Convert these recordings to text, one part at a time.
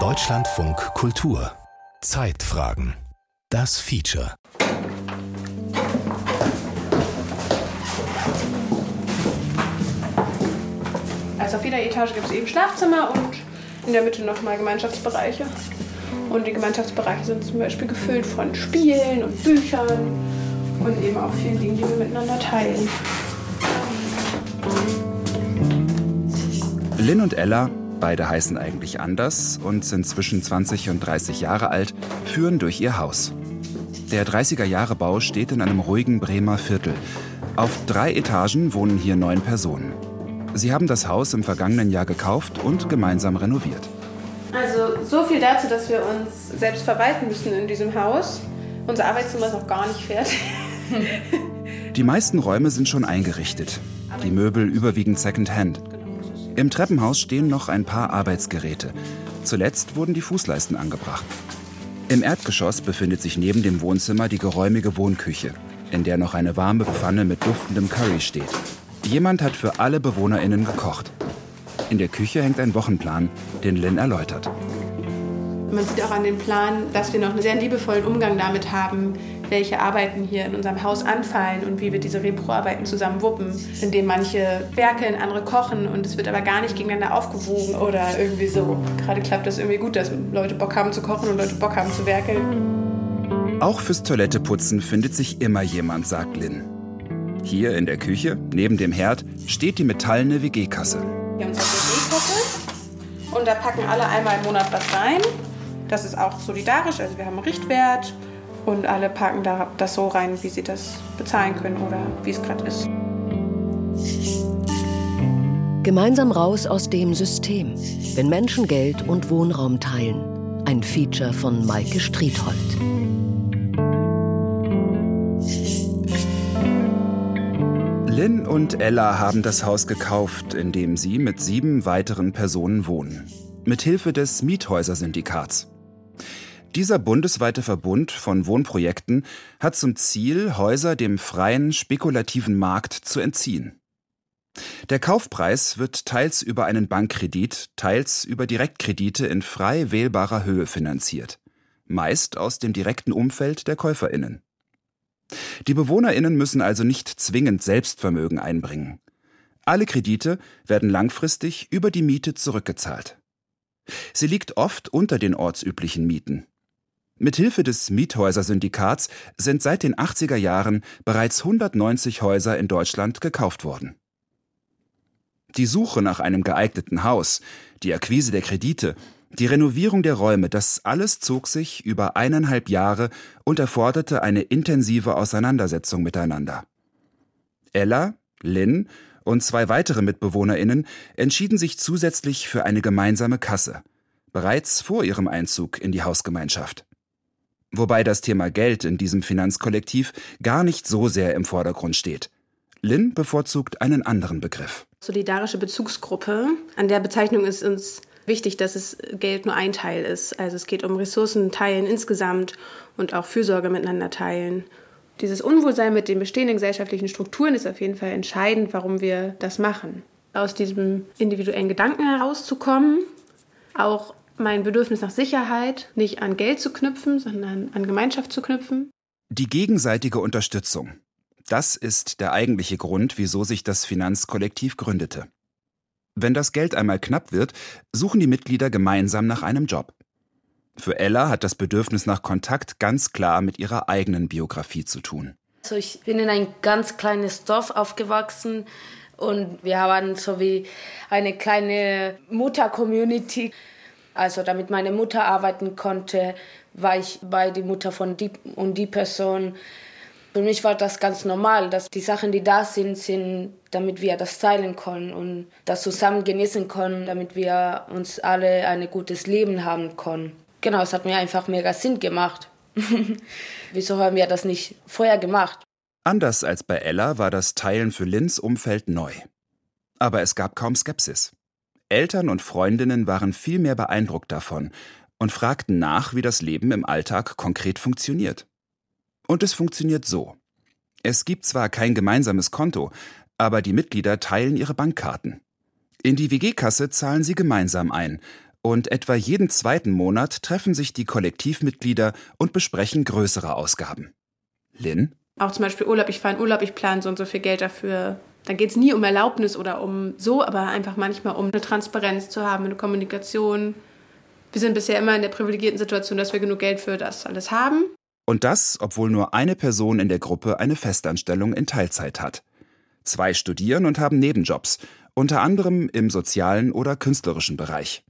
Deutschlandfunk Kultur Zeitfragen Das Feature Also auf jeder Etage gibt es eben Schlafzimmer und in der Mitte nochmal Gemeinschaftsbereiche. Und die Gemeinschaftsbereiche sind zum Beispiel gefüllt von Spielen und Büchern und eben auch vielen Dingen, die wir miteinander teilen. Lynn und Ella, beide heißen eigentlich anders und sind zwischen 20 und 30 Jahre alt, führen durch ihr Haus. Der 30er-Jahre-Bau steht in einem ruhigen Bremer Viertel. Auf drei Etagen wohnen hier neun Personen. Sie haben das Haus im vergangenen Jahr gekauft und gemeinsam renoviert. Also so viel dazu, dass wir uns selbst verwalten müssen in diesem Haus. Unser Arbeitszimmer ist noch gar nicht fertig. Die meisten Räume sind schon eingerichtet. Die Möbel überwiegend Secondhand. Im Treppenhaus stehen noch ein paar Arbeitsgeräte. Zuletzt wurden die Fußleisten angebracht. Im Erdgeschoss befindet sich neben dem Wohnzimmer die geräumige Wohnküche, in der noch eine warme Pfanne mit duftendem Curry steht. Jemand hat für alle BewohnerInnen gekocht. In der Küche hängt ein Wochenplan, den Lynn erläutert. Man sieht auch an dem Plan, dass wir noch einen sehr liebevollen Umgang damit haben, welche Arbeiten hier in unserem Haus anfallen und wie wir diese Repro-Arbeiten zusammen wuppen, indem manche werkeln, andere kochen und es wird aber gar nicht gegeneinander aufgewogen oder irgendwie so. Gerade klappt das irgendwie gut, dass Leute Bock haben zu kochen und Leute Bock haben zu werkeln. Auch fürs Toiletteputzen findet sich immer jemand, sagt Lynn. Hier in der Küche, neben dem Herd, steht die metallene WG-Kasse. Wir haben unsere WG-Kasse und da packen alle einmal im Monat was rein. Das ist auch solidarisch, also wir haben einen Richtwert und alle packen da das so rein, wie sie das bezahlen können oder wie es gerade ist. Gemeinsam raus aus dem System, wenn Menschen Geld und Wohnraum teilen. Ein Feature von Maike Striethold. Lynn und Ella haben das Haus gekauft, in dem sie mit sieben weiteren Personen wohnen. Mit Hilfe des Miethäusersyndikats. Dieser bundesweite Verbund von Wohnprojekten hat zum Ziel, Häuser dem freien, spekulativen Markt zu entziehen. Der Kaufpreis wird teils über einen Bankkredit, teils über Direktkredite in frei wählbarer Höhe finanziert, meist aus dem direkten Umfeld der Käuferinnen. Die Bewohnerinnen müssen also nicht zwingend Selbstvermögen einbringen. Alle Kredite werden langfristig über die Miete zurückgezahlt. Sie liegt oft unter den ortsüblichen Mieten. Mithilfe des Miethäusersyndikats sind seit den 80er Jahren bereits 190 Häuser in Deutschland gekauft worden. Die Suche nach einem geeigneten Haus, die Akquise der Kredite die Renovierung der Räume, das alles zog sich über eineinhalb Jahre und erforderte eine intensive Auseinandersetzung miteinander. Ella, Lynn und zwei weitere MitbewohnerInnen entschieden sich zusätzlich für eine gemeinsame Kasse, bereits vor ihrem Einzug in die Hausgemeinschaft. Wobei das Thema Geld in diesem Finanzkollektiv gar nicht so sehr im Vordergrund steht. Lynn bevorzugt einen anderen Begriff. Solidarische Bezugsgruppe. An der Bezeichnung ist uns wichtig, dass es Geld nur ein Teil ist. Also es geht um Ressourcen teilen insgesamt und auch Fürsorge miteinander teilen. Dieses Unwohlsein mit den bestehenden gesellschaftlichen Strukturen ist auf jeden Fall entscheidend, warum wir das machen. Aus diesem individuellen Gedanken herauszukommen, auch mein Bedürfnis nach Sicherheit nicht an Geld zu knüpfen, sondern an Gemeinschaft zu knüpfen. Die gegenseitige Unterstützung. Das ist der eigentliche Grund, wieso sich das Finanzkollektiv gründete. Wenn das Geld einmal knapp wird, suchen die Mitglieder gemeinsam nach einem Job. Für Ella hat das Bedürfnis nach Kontakt ganz klar mit ihrer eigenen Biografie zu tun. Also ich bin in ein ganz kleines Dorf aufgewachsen und wir haben so wie eine kleine Mutter-Community. Also damit meine Mutter arbeiten konnte, war ich bei der Mutter von die und die Person. Für mich war das ganz normal, dass die Sachen, die da sind, sind, damit wir das teilen können und das zusammen genießen können, damit wir uns alle ein gutes Leben haben können. Genau, es hat mir einfach mega Sinn gemacht. Wieso haben wir das nicht vorher gemacht? Anders als bei Ella war das Teilen für Lins Umfeld neu. Aber es gab kaum Skepsis. Eltern und Freundinnen waren viel mehr beeindruckt davon und fragten nach, wie das Leben im Alltag konkret funktioniert. Und es funktioniert so. Es gibt zwar kein gemeinsames Konto, aber die Mitglieder teilen ihre Bankkarten. In die WG-Kasse zahlen sie gemeinsam ein. Und etwa jeden zweiten Monat treffen sich die Kollektivmitglieder und besprechen größere Ausgaben. Lynn? Auch zum Beispiel Urlaub, ich fahre in Urlaub, ich plane so und so viel Geld dafür. Dann geht es nie um Erlaubnis oder um so, aber einfach manchmal um eine Transparenz zu haben, eine Kommunikation. Wir sind bisher immer in der privilegierten Situation, dass wir genug Geld für das alles haben. Und das, obwohl nur eine Person in der Gruppe eine Festanstellung in Teilzeit hat. Zwei studieren und haben Nebenjobs, unter anderem im sozialen oder künstlerischen Bereich.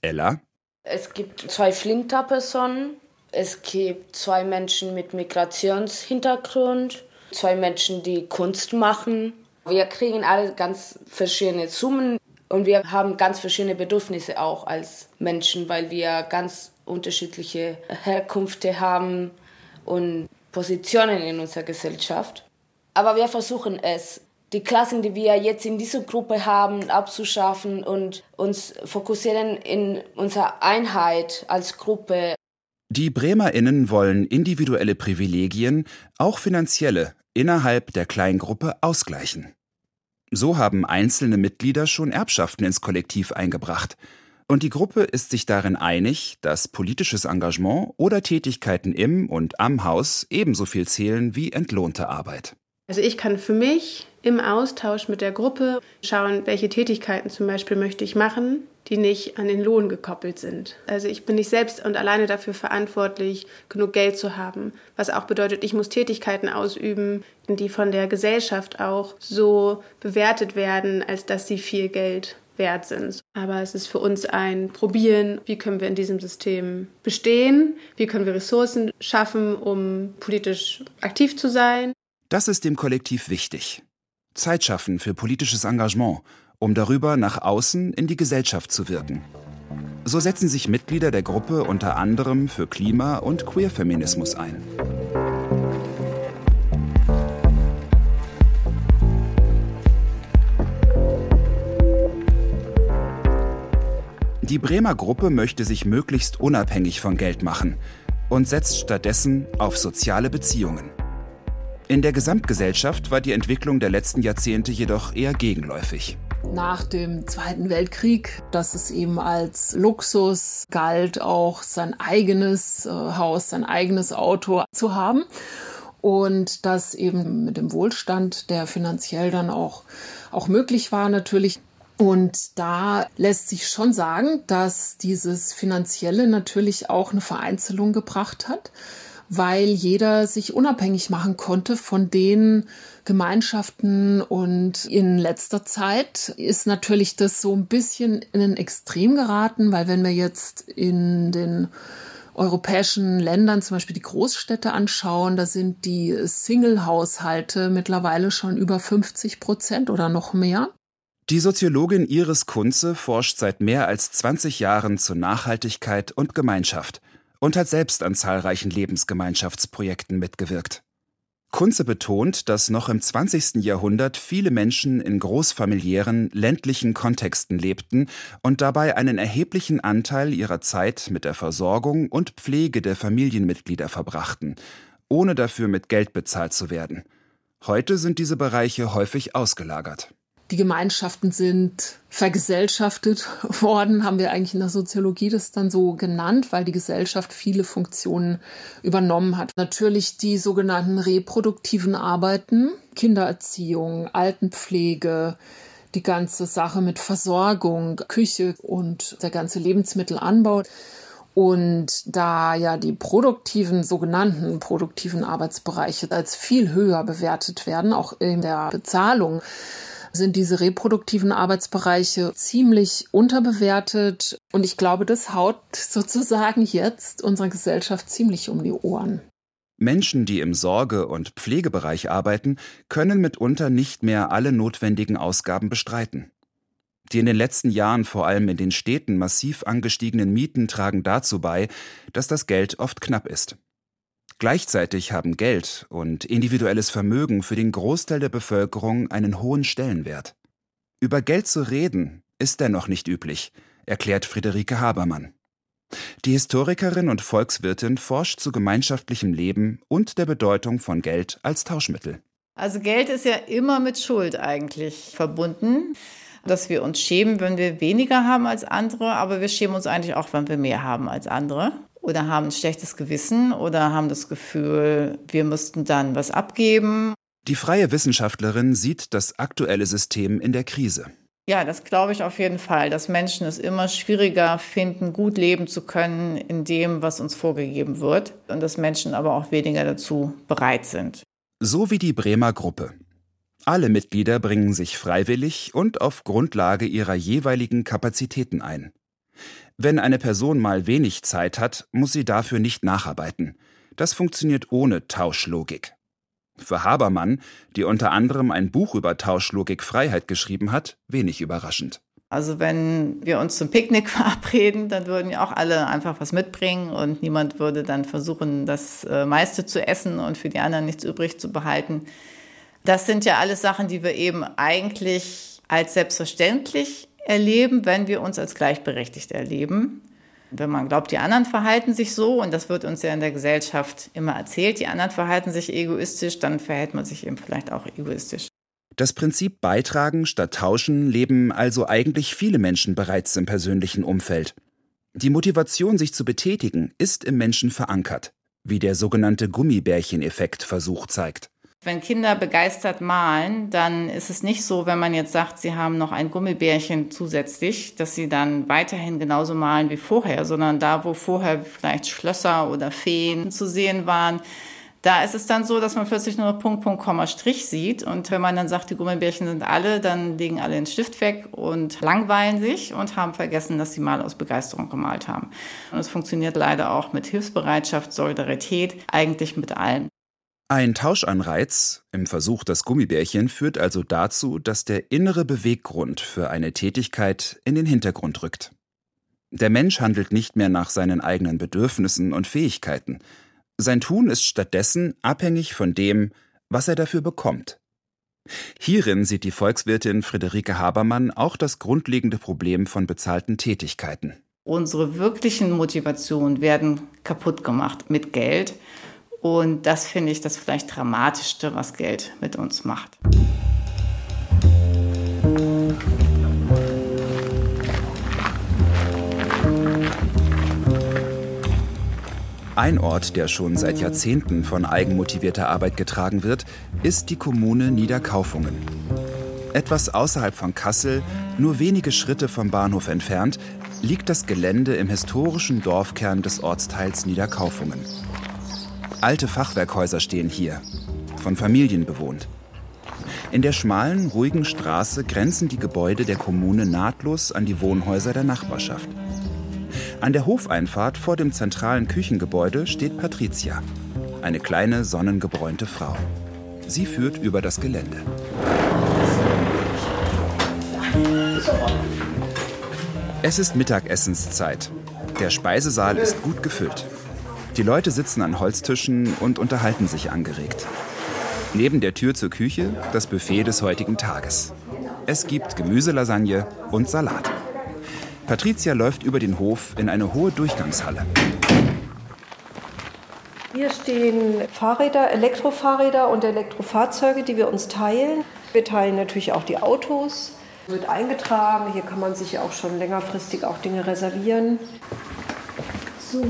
Ella? Es gibt zwei Flinter-Personen. Es gibt zwei Menschen mit Migrationshintergrund, zwei Menschen, die Kunst machen. Wir kriegen alle ganz verschiedene Summen und wir haben ganz verschiedene Bedürfnisse auch als Menschen, weil wir ganz unterschiedliche Herkünfte haben und Positionen in unserer Gesellschaft. Aber wir versuchen es, die Klassen, die wir jetzt in dieser Gruppe haben, abzuschaffen und uns fokussieren in unserer Einheit als Gruppe. Die BremerInnen wollen individuelle Privilegien, auch finanzielle, innerhalb der Kleingruppe ausgleichen. So haben einzelne Mitglieder schon Erbschaften ins Kollektiv eingebracht. Und die Gruppe ist sich darin einig, dass politisches Engagement oder Tätigkeiten im und am Haus ebenso viel zählen wie entlohnte Arbeit. Also ich kann für mich im Austausch mit der Gruppe schauen, welche Tätigkeiten zum Beispiel möchte ich machen, die nicht an den Lohn gekoppelt sind. Also ich bin nicht selbst und alleine dafür verantwortlich, genug Geld zu haben, was auch bedeutet, ich muss Tätigkeiten ausüben, die von der Gesellschaft auch so bewertet werden, als dass sie viel Geld wert sind. Aber es ist für uns ein Probieren, wie können wir in diesem System bestehen, wie können wir Ressourcen schaffen, um politisch aktiv zu sein das ist dem Kollektiv wichtig. Zeit schaffen für politisches Engagement, um darüber nach außen in die Gesellschaft zu wirken. So setzen sich Mitglieder der Gruppe unter anderem für Klima- und Queerfeminismus ein. Die Bremer Gruppe möchte sich möglichst unabhängig von Geld machen und setzt stattdessen auf soziale Beziehungen. In der Gesamtgesellschaft war die Entwicklung der letzten Jahrzehnte jedoch eher gegenläufig. Nach dem Zweiten Weltkrieg, dass es eben als Luxus galt, auch sein eigenes äh, Haus, sein eigenes Auto zu haben. Und das eben mit dem Wohlstand, der finanziell dann auch, auch möglich war, natürlich und da lässt sich schon sagen, dass dieses Finanzielle natürlich auch eine Vereinzelung gebracht hat weil jeder sich unabhängig machen konnte von den Gemeinschaften. Und in letzter Zeit ist natürlich das so ein bisschen in ein Extrem geraten, weil wenn wir jetzt in den europäischen Ländern zum Beispiel die Großstädte anschauen, da sind die Single-Haushalte mittlerweile schon über 50 Prozent oder noch mehr. Die Soziologin Iris Kunze forscht seit mehr als 20 Jahren zur Nachhaltigkeit und Gemeinschaft und hat selbst an zahlreichen Lebensgemeinschaftsprojekten mitgewirkt. Kunze betont, dass noch im 20. Jahrhundert viele Menschen in großfamiliären, ländlichen Kontexten lebten und dabei einen erheblichen Anteil ihrer Zeit mit der Versorgung und Pflege der Familienmitglieder verbrachten, ohne dafür mit Geld bezahlt zu werden. Heute sind diese Bereiche häufig ausgelagert. Die Gemeinschaften sind vergesellschaftet worden, haben wir eigentlich in der Soziologie das dann so genannt, weil die Gesellschaft viele Funktionen übernommen hat. Natürlich die sogenannten reproduktiven Arbeiten, Kindererziehung, Altenpflege, die ganze Sache mit Versorgung, Küche und der ganze Lebensmittelanbau. Und da ja die produktiven, sogenannten produktiven Arbeitsbereiche als viel höher bewertet werden, auch in der Bezahlung, sind diese reproduktiven Arbeitsbereiche ziemlich unterbewertet. Und ich glaube, das haut sozusagen jetzt unserer Gesellschaft ziemlich um die Ohren. Menschen, die im Sorge- und Pflegebereich arbeiten, können mitunter nicht mehr alle notwendigen Ausgaben bestreiten. Die in den letzten Jahren vor allem in den Städten massiv angestiegenen Mieten tragen dazu bei, dass das Geld oft knapp ist. Gleichzeitig haben Geld und individuelles Vermögen für den Großteil der Bevölkerung einen hohen Stellenwert. Über Geld zu reden ist dennoch nicht üblich, erklärt Friederike Habermann. Die Historikerin und Volkswirtin forscht zu gemeinschaftlichem Leben und der Bedeutung von Geld als Tauschmittel. Also Geld ist ja immer mit Schuld eigentlich verbunden. dass wir uns schämen, wenn wir weniger haben als andere, aber wir schämen uns eigentlich auch, wenn wir mehr haben als andere. Oder haben ein schlechtes Gewissen oder haben das Gefühl, wir müssten dann was abgeben. Die freie Wissenschaftlerin sieht das aktuelle System in der Krise. Ja, das glaube ich auf jeden Fall, dass Menschen es immer schwieriger finden, gut leben zu können in dem, was uns vorgegeben wird und dass Menschen aber auch weniger dazu bereit sind. So wie die Bremer Gruppe. Alle Mitglieder bringen sich freiwillig und auf Grundlage ihrer jeweiligen Kapazitäten ein. Wenn eine Person mal wenig Zeit hat, muss sie dafür nicht nacharbeiten. Das funktioniert ohne Tauschlogik. Für Habermann, die unter anderem ein Buch über Tauschlogik Freiheit geschrieben hat, wenig überraschend. Also wenn wir uns zum Picknick verabreden, dann würden ja auch alle einfach was mitbringen und niemand würde dann versuchen, das äh, meiste zu essen und für die anderen nichts übrig zu behalten. Das sind ja alles Sachen, die wir eben eigentlich als selbstverständlich erleben, wenn wir uns als gleichberechtigt erleben. Wenn man glaubt, die anderen verhalten sich so, und das wird uns ja in der Gesellschaft immer erzählt, die anderen verhalten sich egoistisch, dann verhält man sich eben vielleicht auch egoistisch. Das Prinzip Beitragen statt Tauschen leben also eigentlich viele Menschen bereits im persönlichen Umfeld. Die Motivation, sich zu betätigen, ist im Menschen verankert, wie der sogenannte Gummibärchen-Effekt-Versuch zeigt. Wenn Kinder begeistert malen, dann ist es nicht so, wenn man jetzt sagt, sie haben noch ein Gummibärchen zusätzlich, dass sie dann weiterhin genauso malen wie vorher, sondern da, wo vorher vielleicht Schlösser oder Feen zu sehen waren, da ist es dann so, dass man plötzlich nur noch Punkt, Punkt, Komma, Strich sieht. Und wenn man dann sagt, die Gummibärchen sind alle, dann legen alle den Stift weg und langweilen sich und haben vergessen, dass sie mal aus Begeisterung gemalt haben. Und es funktioniert leider auch mit Hilfsbereitschaft, Solidarität, eigentlich mit allen. Ein Tauschanreiz im Versuch das Gummibärchen führt also dazu, dass der innere Beweggrund für eine Tätigkeit in den Hintergrund rückt. Der Mensch handelt nicht mehr nach seinen eigenen Bedürfnissen und Fähigkeiten. Sein Tun ist stattdessen abhängig von dem, was er dafür bekommt. Hierin sieht die Volkswirtin Friederike Habermann auch das grundlegende Problem von bezahlten Tätigkeiten. Unsere wirklichen Motivationen werden kaputt gemacht mit Geld. Und das finde ich das vielleicht Dramatischste, was Geld mit uns macht. Ein Ort, der schon seit Jahrzehnten von eigenmotivierter Arbeit getragen wird, ist die Kommune Niederkaufungen. Etwas außerhalb von Kassel, nur wenige Schritte vom Bahnhof entfernt, liegt das Gelände im historischen Dorfkern des Ortsteils Niederkaufungen. Alte Fachwerkhäuser stehen hier, von Familien bewohnt. In der schmalen, ruhigen Straße grenzen die Gebäude der Kommune nahtlos an die Wohnhäuser der Nachbarschaft. An der Hofeinfahrt vor dem zentralen Küchengebäude steht Patricia, eine kleine, sonnengebräunte Frau. Sie führt über das Gelände. Es ist Mittagessenszeit. Der Speisesaal ist gut gefüllt. Die Leute sitzen an Holztischen und unterhalten sich angeregt. Neben der Tür zur Küche das Buffet des heutigen Tages. Es gibt Gemüselasagne und Salat. Patricia läuft über den Hof in eine hohe Durchgangshalle. Hier stehen Fahrräder, Elektrofahrräder und Elektrofahrzeuge, die wir uns teilen. Wir teilen natürlich auch die Autos. Wird eingetragen. Hier kann man sich auch schon längerfristig auch Dinge reservieren. So,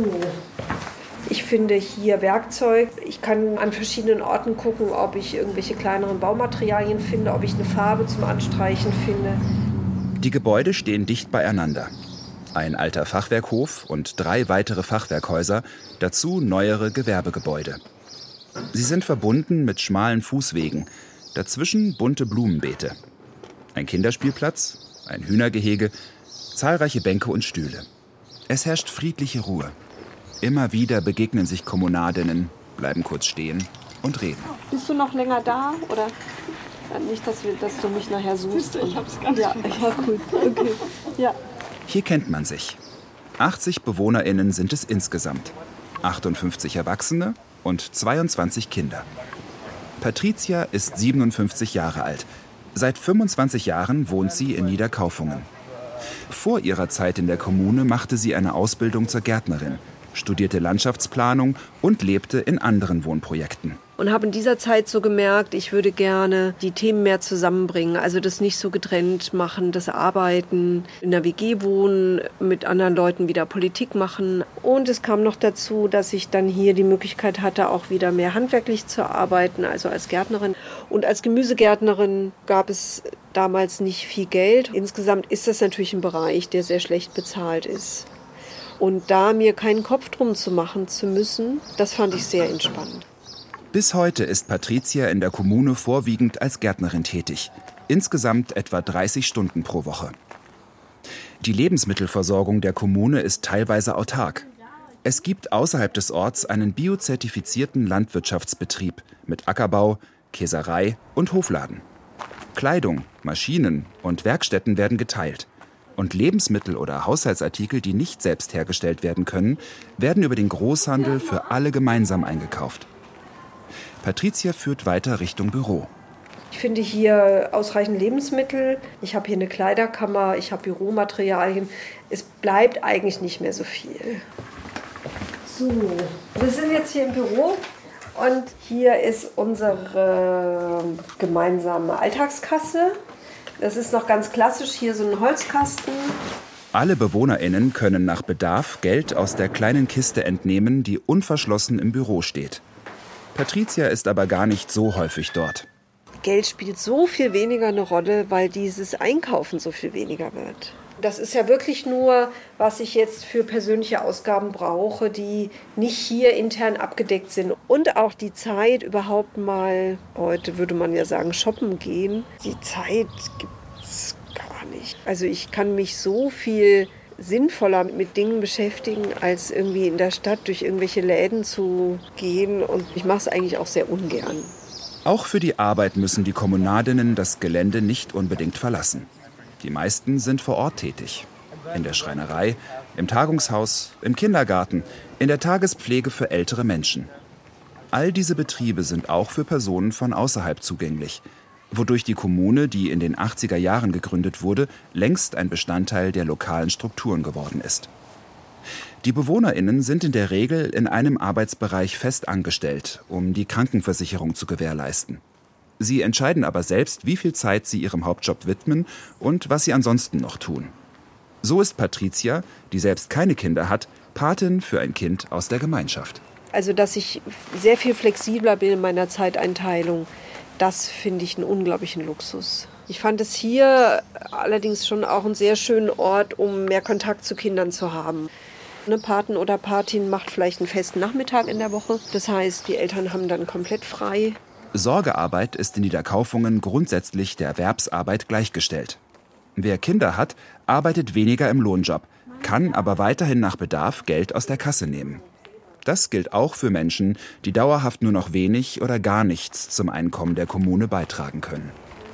ich finde hier Werkzeug. Ich kann an verschiedenen Orten gucken, ob ich irgendwelche kleineren Baumaterialien finde, ob ich eine Farbe zum Anstreichen finde. Die Gebäude stehen dicht beieinander. Ein alter Fachwerkhof und drei weitere Fachwerkhäuser, dazu neuere Gewerbegebäude. Sie sind verbunden mit schmalen Fußwegen, dazwischen bunte Blumenbeete. Ein Kinderspielplatz, ein Hühnergehege, zahlreiche Bänke und Stühle. Es herrscht friedliche Ruhe. Immer wieder begegnen sich Kommunadinnen, bleiben kurz stehen und reden. Bist du noch länger da oder nicht, dass, wir, dass du mich nachher suchst? Ich hab's ganz ja, ja, cool. Okay. Ja. Hier kennt man sich. 80 BewohnerInnen sind es insgesamt. 58 Erwachsene und 22 Kinder. Patricia ist 57 Jahre alt. Seit 25 Jahren wohnt sie in Niederkaufungen. Vor ihrer Zeit in der Kommune machte sie eine Ausbildung zur Gärtnerin – studierte Landschaftsplanung und lebte in anderen Wohnprojekten. und habe in dieser Zeit so gemerkt, ich würde gerne die Themen mehr zusammenbringen. Also das nicht so getrennt machen, das Arbeiten, in der WG wohnen, mit anderen Leuten wieder Politik machen. Und es kam noch dazu, dass ich dann hier die Möglichkeit hatte, auch wieder mehr handwerklich zu arbeiten, also als Gärtnerin. Und als Gemüsegärtnerin gab es damals nicht viel Geld. Insgesamt ist das natürlich ein Bereich, der sehr schlecht bezahlt ist. Und da mir keinen Kopf drum zu machen zu müssen, das fand ich sehr entspannend. Bis heute ist Patricia in der Kommune vorwiegend als Gärtnerin tätig. Insgesamt etwa 30 Stunden pro Woche. Die Lebensmittelversorgung der Kommune ist teilweise autark. Es gibt außerhalb des Orts einen biozertifizierten Landwirtschaftsbetrieb mit Ackerbau, Käserei und Hofladen. Kleidung, Maschinen und Werkstätten werden geteilt. Und Lebensmittel oder Haushaltsartikel, die nicht selbst hergestellt werden können, werden über den Großhandel für alle gemeinsam eingekauft. Patricia führt weiter Richtung Büro. Ich finde hier ausreichend Lebensmittel. Ich habe hier eine Kleiderkammer, ich habe Büromaterialien. Es bleibt eigentlich nicht mehr so viel. So, wir sind jetzt hier im Büro und hier ist unsere gemeinsame Alltagskasse. Das ist noch ganz klassisch hier so ein Holzkasten. Alle BewohnerInnen können nach Bedarf Geld aus der kleinen Kiste entnehmen, die unverschlossen im Büro steht. Patricia ist aber gar nicht so häufig dort. Geld spielt so viel weniger eine Rolle, weil dieses Einkaufen so viel weniger wird. Das ist ja wirklich nur, was ich jetzt für persönliche Ausgaben brauche, die nicht hier intern abgedeckt sind. Und auch die Zeit überhaupt mal, heute würde man ja sagen, shoppen gehen. Die Zeit gibt es gar nicht. Also ich kann mich so viel sinnvoller mit Dingen beschäftigen, als irgendwie in der Stadt durch irgendwelche Läden zu gehen. Und ich mache es eigentlich auch sehr ungern. Auch für die Arbeit müssen die Kommunadinnen das Gelände nicht unbedingt verlassen. Die meisten sind vor Ort tätig. In der Schreinerei, im Tagungshaus, im Kindergarten, in der Tagespflege für ältere Menschen. All diese Betriebe sind auch für Personen von außerhalb zugänglich, wodurch die Kommune, die in den 80er Jahren gegründet wurde, längst ein Bestandteil der lokalen Strukturen geworden ist. Die Bewohnerinnen sind in der Regel in einem Arbeitsbereich fest angestellt, um die Krankenversicherung zu gewährleisten. Sie entscheiden aber selbst, wie viel Zeit sie ihrem Hauptjob widmen und was sie ansonsten noch tun. So ist Patricia, die selbst keine Kinder hat, Patin für ein Kind aus der Gemeinschaft. Also, dass ich sehr viel flexibler bin in meiner Zeiteinteilung, das finde ich einen unglaublichen Luxus. Ich fand es hier allerdings schon auch einen sehr schönen Ort, um mehr Kontakt zu Kindern zu haben. Eine Paten oder Patin macht vielleicht einen festen Nachmittag in der Woche. Das heißt, die Eltern haben dann komplett frei. Sorgearbeit ist in Niederkaufungen grundsätzlich der Erwerbsarbeit gleichgestellt. Wer Kinder hat, arbeitet weniger im Lohnjob, kann aber weiterhin nach Bedarf Geld aus der Kasse nehmen. Das gilt auch für Menschen, die dauerhaft nur noch wenig oder gar nichts zum Einkommen der Kommune beitragen können.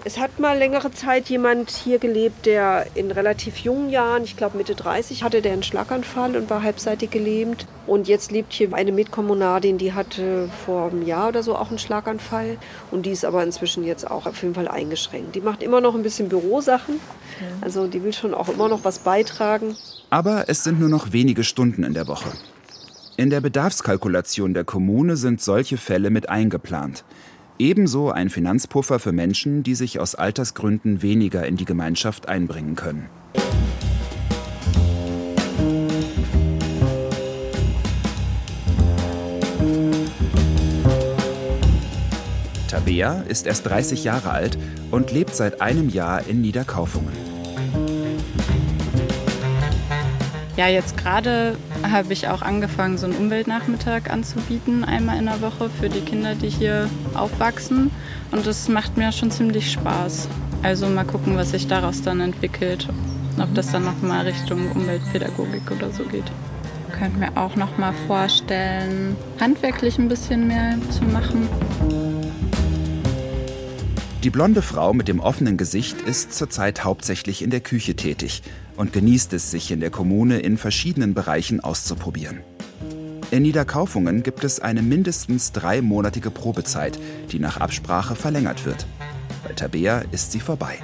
Es hat mal längere Zeit jemand hier gelebt, der in relativ jungen Jahren, ich glaube Mitte 30, hatte der einen Schlaganfall und war halbseitig gelähmt. Und jetzt lebt hier eine Mitkommunadin, die hatte vor einem Jahr oder so auch einen Schlaganfall. Und die ist aber inzwischen jetzt auch auf jeden Fall eingeschränkt. Die macht immer noch ein bisschen Bürosachen. Also die will schon auch immer noch was beitragen. Aber es sind nur noch wenige Stunden in der Woche. In der Bedarfskalkulation der Kommune sind solche Fälle mit eingeplant. Ebenso ein Finanzpuffer für Menschen, die sich aus Altersgründen weniger in die Gemeinschaft einbringen können. Tabea ist erst 30 Jahre alt und lebt seit einem Jahr in Niederkaufungen. Ja, jetzt gerade habe ich auch angefangen, so einen Umweltnachmittag anzubieten, einmal in der Woche für die Kinder, die hier aufwachsen. Und das macht mir schon ziemlich Spaß. Also mal gucken, was sich daraus dann entwickelt. Ob das dann nochmal Richtung Umweltpädagogik oder so geht. Ich könnte mir auch nochmal vorstellen, handwerklich ein bisschen mehr zu machen. Die blonde Frau mit dem offenen Gesicht ist zurzeit hauptsächlich in der Küche tätig und genießt es, sich in der Kommune in verschiedenen Bereichen auszuprobieren. In Niederkaufungen gibt es eine mindestens dreimonatige Probezeit, die nach Absprache verlängert wird. Bei Tabea ist sie vorbei.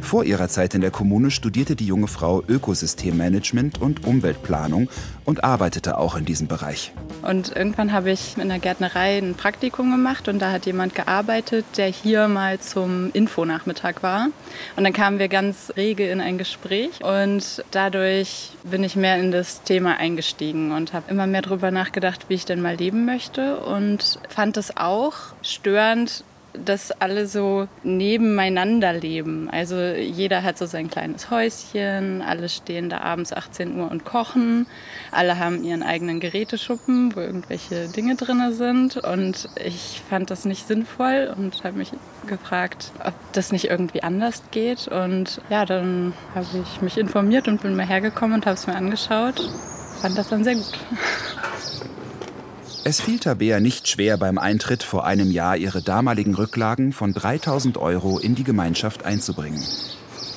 Vor ihrer Zeit in der Kommune studierte die junge Frau Ökosystemmanagement und Umweltplanung und arbeitete auch in diesem Bereich. Und irgendwann habe ich in der Gärtnerei ein Praktikum gemacht und da hat jemand gearbeitet, der hier mal zum Infonachmittag war. Und dann kamen wir ganz rege in ein Gespräch und dadurch bin ich mehr in das Thema eingestiegen und habe immer mehr darüber nachgedacht, wie ich denn mal leben möchte und fand es auch störend, dass alle so nebeneinander leben. Also jeder hat so sein kleines Häuschen, alle stehen da abends 18 Uhr und kochen, alle haben ihren eigenen Geräteschuppen, wo irgendwelche Dinge drin sind. Und ich fand das nicht sinnvoll und habe mich gefragt, ob das nicht irgendwie anders geht. Und ja, dann habe ich mich informiert und bin mal hergekommen und habe es mir angeschaut. Fand das dann sehr gut. Es fiel Tabea nicht schwer beim Eintritt vor einem Jahr ihre damaligen Rücklagen von 3000 Euro in die Gemeinschaft einzubringen.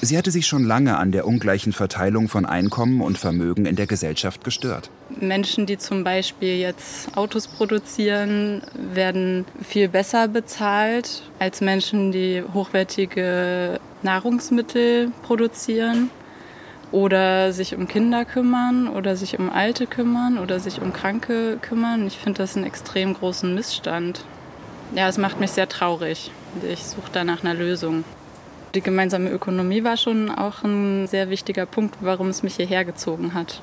Sie hatte sich schon lange an der ungleichen Verteilung von Einkommen und Vermögen in der Gesellschaft gestört. Menschen, die zum Beispiel jetzt Autos produzieren, werden viel besser bezahlt als Menschen, die hochwertige Nahrungsmittel produzieren oder sich um Kinder kümmern oder sich um Alte kümmern oder sich um Kranke kümmern. Ich finde das einen extrem großen Missstand. Ja, es macht mich sehr traurig. Ich suche da nach einer Lösung. Die gemeinsame Ökonomie war schon auch ein sehr wichtiger Punkt, warum es mich hierher gezogen hat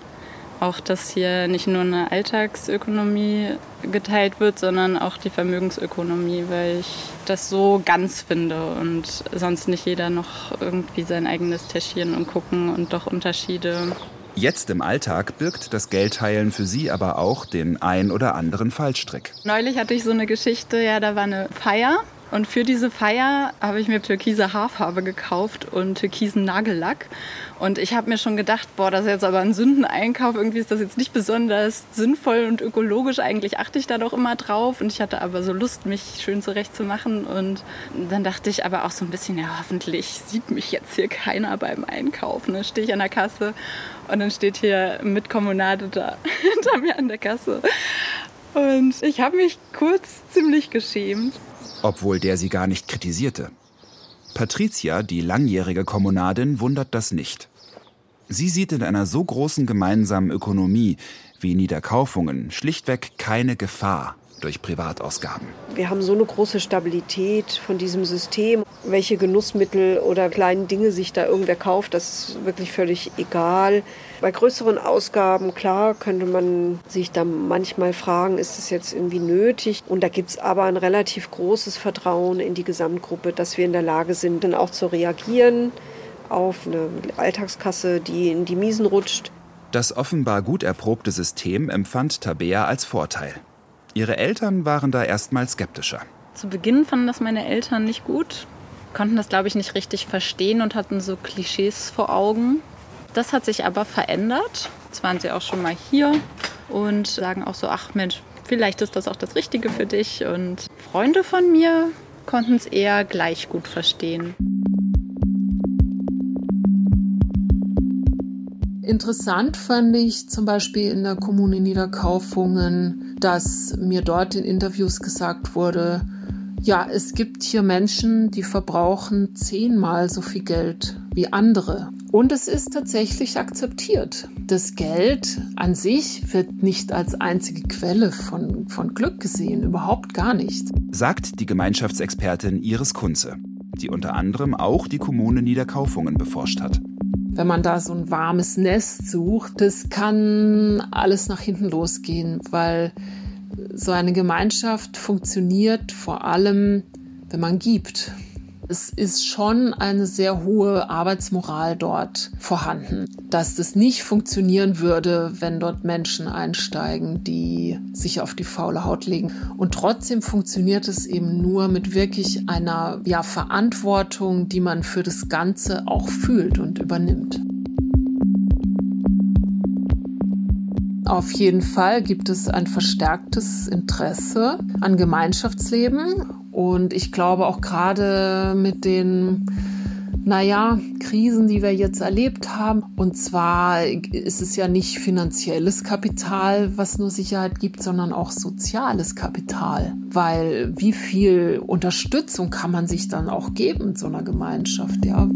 auch, dass hier nicht nur eine Alltagsökonomie geteilt wird, sondern auch die Vermögensökonomie, weil ich das so ganz finde und sonst nicht jeder noch irgendwie sein eigenes Täschchen und gucken und doch Unterschiede. Jetzt im Alltag birgt das Geldteilen für Sie aber auch den ein oder anderen Fallstrick. Neulich hatte ich so eine Geschichte, ja, da war eine Feier und für diese Feier habe ich mir türkise Haarfarbe gekauft und türkisen Nagellack. Und ich habe mir schon gedacht, boah, das ist jetzt aber ein Sündeneinkauf. Irgendwie ist das jetzt nicht besonders sinnvoll und ökologisch. Eigentlich achte ich da doch immer drauf. Und ich hatte aber so Lust, mich schön zurechtzumachen. Und dann dachte ich aber auch so ein bisschen, ja, hoffentlich sieht mich jetzt hier keiner beim Einkaufen. Dann stehe ich an der Kasse und dann steht hier Mitkommunade da hinter mir an der Kasse. Und ich habe mich kurz ziemlich geschämt obwohl der sie gar nicht kritisierte. Patricia, die langjährige Kommunadin, wundert das nicht. Sie sieht in einer so großen gemeinsamen Ökonomie wie Niederkaufungen schlichtweg keine Gefahr durch Privatausgaben. Wir haben so eine große Stabilität von diesem System. Welche Genussmittel oder kleinen Dinge sich da irgendwer kauft, das ist wirklich völlig egal. Bei größeren Ausgaben, klar, könnte man sich da manchmal fragen, ist es jetzt irgendwie nötig? Und da gibt es aber ein relativ großes Vertrauen in die Gesamtgruppe, dass wir in der Lage sind, dann auch zu reagieren auf eine Alltagskasse, die in die Miesen rutscht. Das offenbar gut erprobte System empfand Tabea als Vorteil. Ihre Eltern waren da erstmal skeptischer. Zu Beginn fanden das meine Eltern nicht gut, konnten das, glaube ich, nicht richtig verstehen und hatten so Klischees vor Augen. Das hat sich aber verändert. Jetzt waren sie auch schon mal hier und sagen auch so, ach Mensch, vielleicht ist das auch das Richtige für dich. Und Freunde von mir konnten es eher gleich gut verstehen. Interessant fand ich zum Beispiel in der Kommune Niederkaufungen, dass mir dort in Interviews gesagt wurde, ja, es gibt hier Menschen, die verbrauchen zehnmal so viel Geld wie andere. Und es ist tatsächlich akzeptiert. Das Geld an sich wird nicht als einzige Quelle von, von Glück gesehen, überhaupt gar nicht. Sagt die Gemeinschaftsexpertin Iris Kunze, die unter anderem auch die Kommune Niederkaufungen beforscht hat wenn man da so ein warmes Nest sucht, das kann alles nach hinten losgehen, weil so eine Gemeinschaft funktioniert vor allem, wenn man gibt. Es ist schon eine sehr hohe Arbeitsmoral dort vorhanden, dass das nicht funktionieren würde, wenn dort Menschen einsteigen, die sich auf die faule Haut legen. Und trotzdem funktioniert es eben nur mit wirklich einer ja, Verantwortung, die man für das Ganze auch fühlt und übernimmt. Auf jeden Fall gibt es ein verstärktes Interesse an Gemeinschaftsleben und ich glaube auch gerade mit den naja, Krisen, die wir jetzt erlebt haben. Und zwar ist es ja nicht finanzielles Kapital, was nur Sicherheit gibt, sondern auch soziales Kapital. Weil wie viel Unterstützung kann man sich dann auch geben in so einer Gemeinschaft, ja?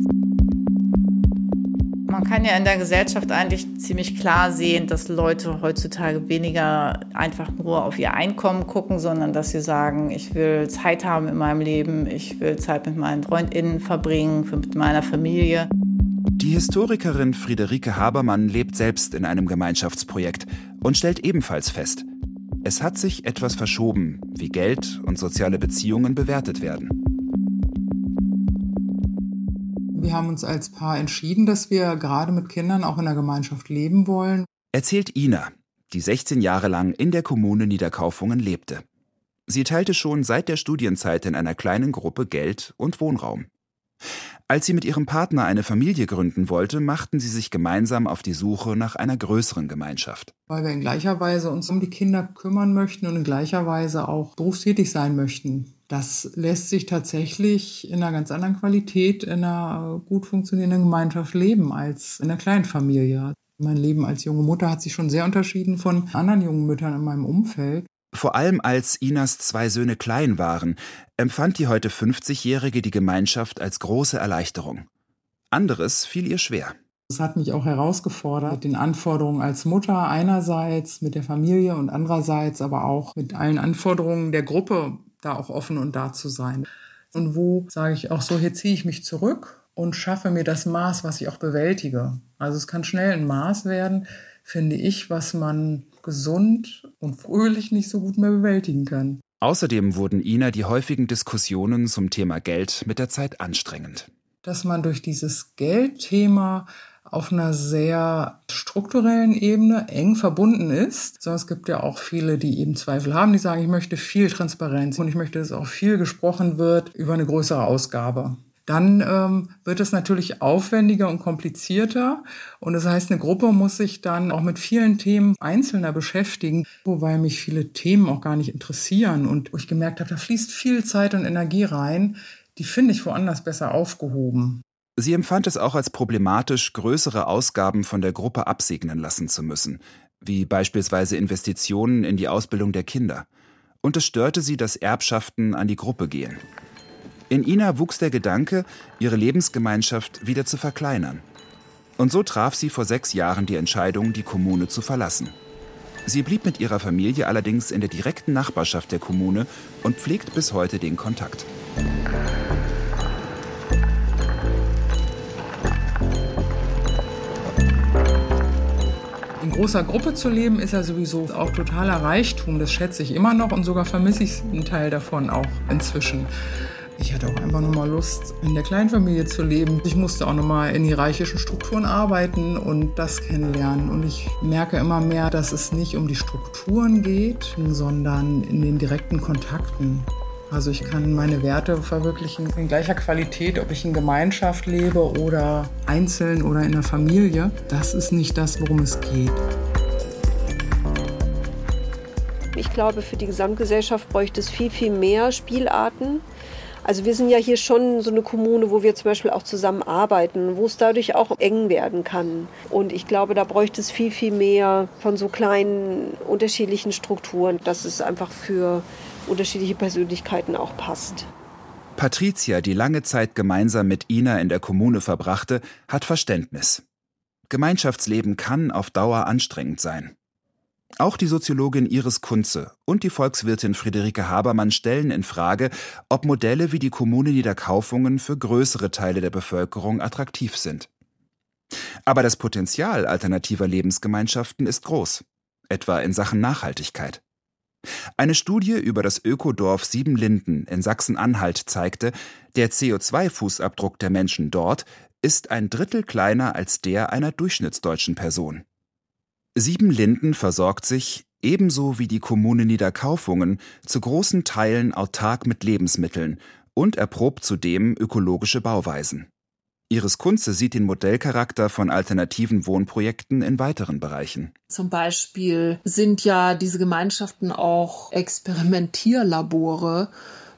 Man kann ja in der Gesellschaft eigentlich ziemlich klar sehen, dass Leute heutzutage weniger einfach nur auf ihr Einkommen gucken, sondern dass sie sagen, ich will Zeit haben in meinem Leben, ich will Zeit mit meinen Freundinnen verbringen, mit meiner Familie. Die Historikerin Friederike Habermann lebt selbst in einem Gemeinschaftsprojekt und stellt ebenfalls fest, es hat sich etwas verschoben, wie Geld und soziale Beziehungen bewertet werden. Wir haben uns als Paar entschieden, dass wir gerade mit Kindern auch in der Gemeinschaft leben wollen. Erzählt Ina, die 16 Jahre lang in der Kommune Niederkaufungen lebte. Sie teilte schon seit der Studienzeit in einer kleinen Gruppe Geld und Wohnraum. Als sie mit ihrem Partner eine Familie gründen wollte, machten sie sich gemeinsam auf die Suche nach einer größeren Gemeinschaft. Weil wir in gleicher Weise uns um die Kinder kümmern möchten und in gleicher Weise auch berufstätig sein möchten. Das lässt sich tatsächlich in einer ganz anderen Qualität in einer gut funktionierenden Gemeinschaft leben als in einer kleinen Familie. Mein Leben als junge Mutter hat sich schon sehr unterschieden von anderen jungen Müttern in meinem Umfeld. Vor allem als Inas zwei Söhne klein waren, empfand die heute 50-Jährige die Gemeinschaft als große Erleichterung. Anderes fiel ihr schwer. Es hat mich auch herausgefordert mit den Anforderungen als Mutter einerseits, mit der Familie und andererseits aber auch mit allen Anforderungen der Gruppe, da auch offen und da zu sein. Und wo sage ich auch so, hier ziehe ich mich zurück und schaffe mir das Maß, was ich auch bewältige. Also es kann schnell ein Maß werden, finde ich, was man gesund und fröhlich nicht so gut mehr bewältigen kann. Außerdem wurden Ina die häufigen Diskussionen zum Thema Geld mit der Zeit anstrengend. Dass man durch dieses Geldthema auf einer sehr strukturellen Ebene eng verbunden ist. Sondern es gibt ja auch viele, die eben Zweifel haben, die sagen, ich möchte viel Transparenz und ich möchte, dass auch viel gesprochen wird über eine größere Ausgabe. Dann ähm, wird es natürlich aufwendiger und komplizierter. Und das heißt, eine Gruppe muss sich dann auch mit vielen Themen einzelner beschäftigen, wobei mich viele Themen auch gar nicht interessieren. Und wo ich gemerkt habe, da fließt viel Zeit und Energie rein, die finde ich woanders besser aufgehoben. Sie empfand es auch als problematisch, größere Ausgaben von der Gruppe absegnen lassen zu müssen, wie beispielsweise Investitionen in die Ausbildung der Kinder. Und es störte sie, dass Erbschaften an die Gruppe gehen. In Ina wuchs der Gedanke, ihre Lebensgemeinschaft wieder zu verkleinern. Und so traf sie vor sechs Jahren die Entscheidung, die Kommune zu verlassen. Sie blieb mit ihrer Familie allerdings in der direkten Nachbarschaft der Kommune und pflegt bis heute den Kontakt. Großer Gruppe zu leben, ist ja sowieso auch totaler Reichtum. Das schätze ich immer noch und sogar vermisse ich einen Teil davon auch inzwischen. Ich hatte auch einfach nur mal Lust, in der Kleinfamilie zu leben. Ich musste auch noch mal in hierarchischen Strukturen arbeiten und das kennenlernen. Und ich merke immer mehr, dass es nicht um die Strukturen geht, sondern in den direkten Kontakten. Also ich kann meine Werte verwirklichen in gleicher Qualität, ob ich in Gemeinschaft lebe oder einzeln oder in der Familie. Das ist nicht das, worum es geht. Ich glaube, für die Gesamtgesellschaft bräuchte es viel, viel mehr Spielarten. Also wir sind ja hier schon so eine Kommune, wo wir zum Beispiel auch zusammenarbeiten, wo es dadurch auch eng werden kann. Und ich glaube, da bräuchte es viel, viel mehr von so kleinen unterschiedlichen Strukturen, dass es einfach für unterschiedliche Persönlichkeiten auch passt. Patricia, die lange Zeit gemeinsam mit Ina in der Kommune verbrachte, hat Verständnis. Gemeinschaftsleben kann auf Dauer anstrengend sein. Auch die Soziologin Iris Kunze und die Volkswirtin Friederike Habermann stellen in Frage, ob Modelle wie die Kommune Niederkaufungen für größere Teile der Bevölkerung attraktiv sind. Aber das Potenzial alternativer Lebensgemeinschaften ist groß, etwa in Sachen Nachhaltigkeit. Eine Studie über das Ökodorf Siebenlinden in Sachsen-Anhalt zeigte, der CO2-Fußabdruck der Menschen dort ist ein Drittel kleiner als der einer durchschnittsdeutschen Person. Siebenlinden versorgt sich, ebenso wie die Kommune Niederkaufungen, zu großen Teilen autark mit Lebensmitteln und erprobt zudem ökologische Bauweisen. Iris Kunze sieht den Modellcharakter von alternativen Wohnprojekten in weiteren Bereichen. Zum Beispiel sind ja diese Gemeinschaften auch Experimentierlabore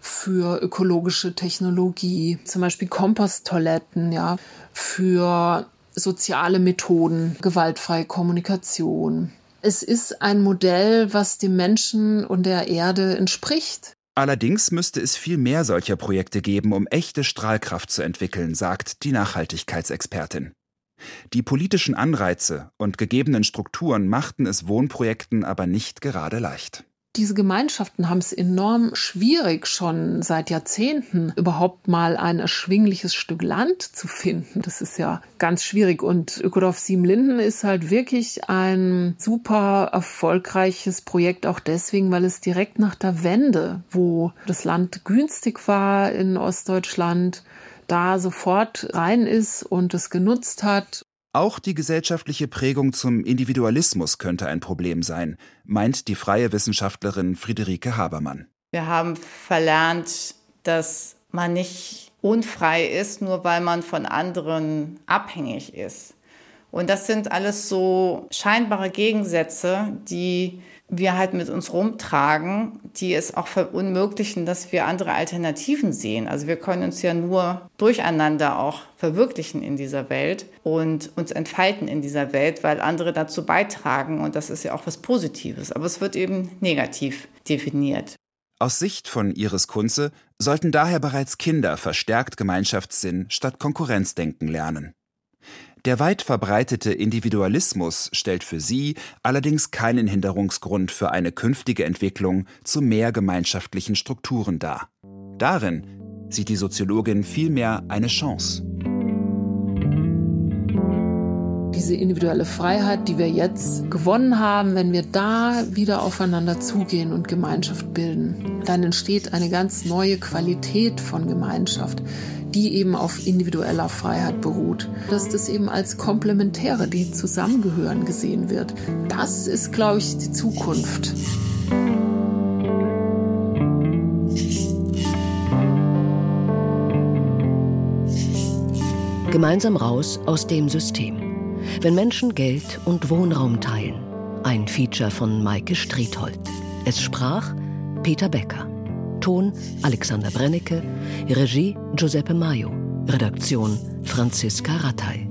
für ökologische Technologie, zum Beispiel Komposttoiletten, ja, für soziale Methoden, gewaltfreie Kommunikation. Es ist ein Modell, was dem Menschen und der Erde entspricht. Allerdings müsste es viel mehr solcher Projekte geben, um echte Strahlkraft zu entwickeln, sagt die Nachhaltigkeitsexpertin. Die politischen Anreize und gegebenen Strukturen machten es Wohnprojekten aber nicht gerade leicht. Diese Gemeinschaften haben es enorm schwierig, schon seit Jahrzehnten überhaupt mal ein erschwingliches Stück Land zu finden. Das ist ja ganz schwierig. Und Ökodorf Siebenlinden ist halt wirklich ein super erfolgreiches Projekt, auch deswegen, weil es direkt nach der Wende, wo das Land günstig war in Ostdeutschland, da sofort rein ist und es genutzt hat auch die gesellschaftliche Prägung zum Individualismus könnte ein Problem sein, meint die freie Wissenschaftlerin Friederike Habermann. Wir haben verlernt, dass man nicht unfrei ist, nur weil man von anderen abhängig ist. Und das sind alles so scheinbare Gegensätze, die wir halt mit uns rumtragen, die es auch verunmöglichen, dass wir andere Alternativen sehen. Also wir können uns ja nur durcheinander auch verwirklichen in dieser Welt und uns entfalten in dieser Welt, weil andere dazu beitragen und das ist ja auch was Positives. Aber es wird eben negativ definiert. Aus Sicht von Iris Kunze sollten daher bereits Kinder verstärkt Gemeinschaftssinn statt Konkurrenzdenken lernen. Der weit verbreitete Individualismus stellt für sie allerdings keinen Hinderungsgrund für eine künftige Entwicklung zu mehr gemeinschaftlichen Strukturen dar. Darin sieht die Soziologin vielmehr eine Chance. Diese individuelle Freiheit, die wir jetzt gewonnen haben, wenn wir da wieder aufeinander zugehen und Gemeinschaft bilden, dann entsteht eine ganz neue Qualität von Gemeinschaft, die eben auf individueller Freiheit beruht. Dass das eben als Komplementäre, die zusammengehören, gesehen wird. Das ist, glaube ich, die Zukunft. Gemeinsam raus aus dem System. Wenn Menschen Geld und Wohnraum teilen. Ein Feature von Maike Striethold. Es sprach Peter Becker. Ton Alexander Brennecke, Regie Giuseppe Maio, Redaktion Franziska Rattay.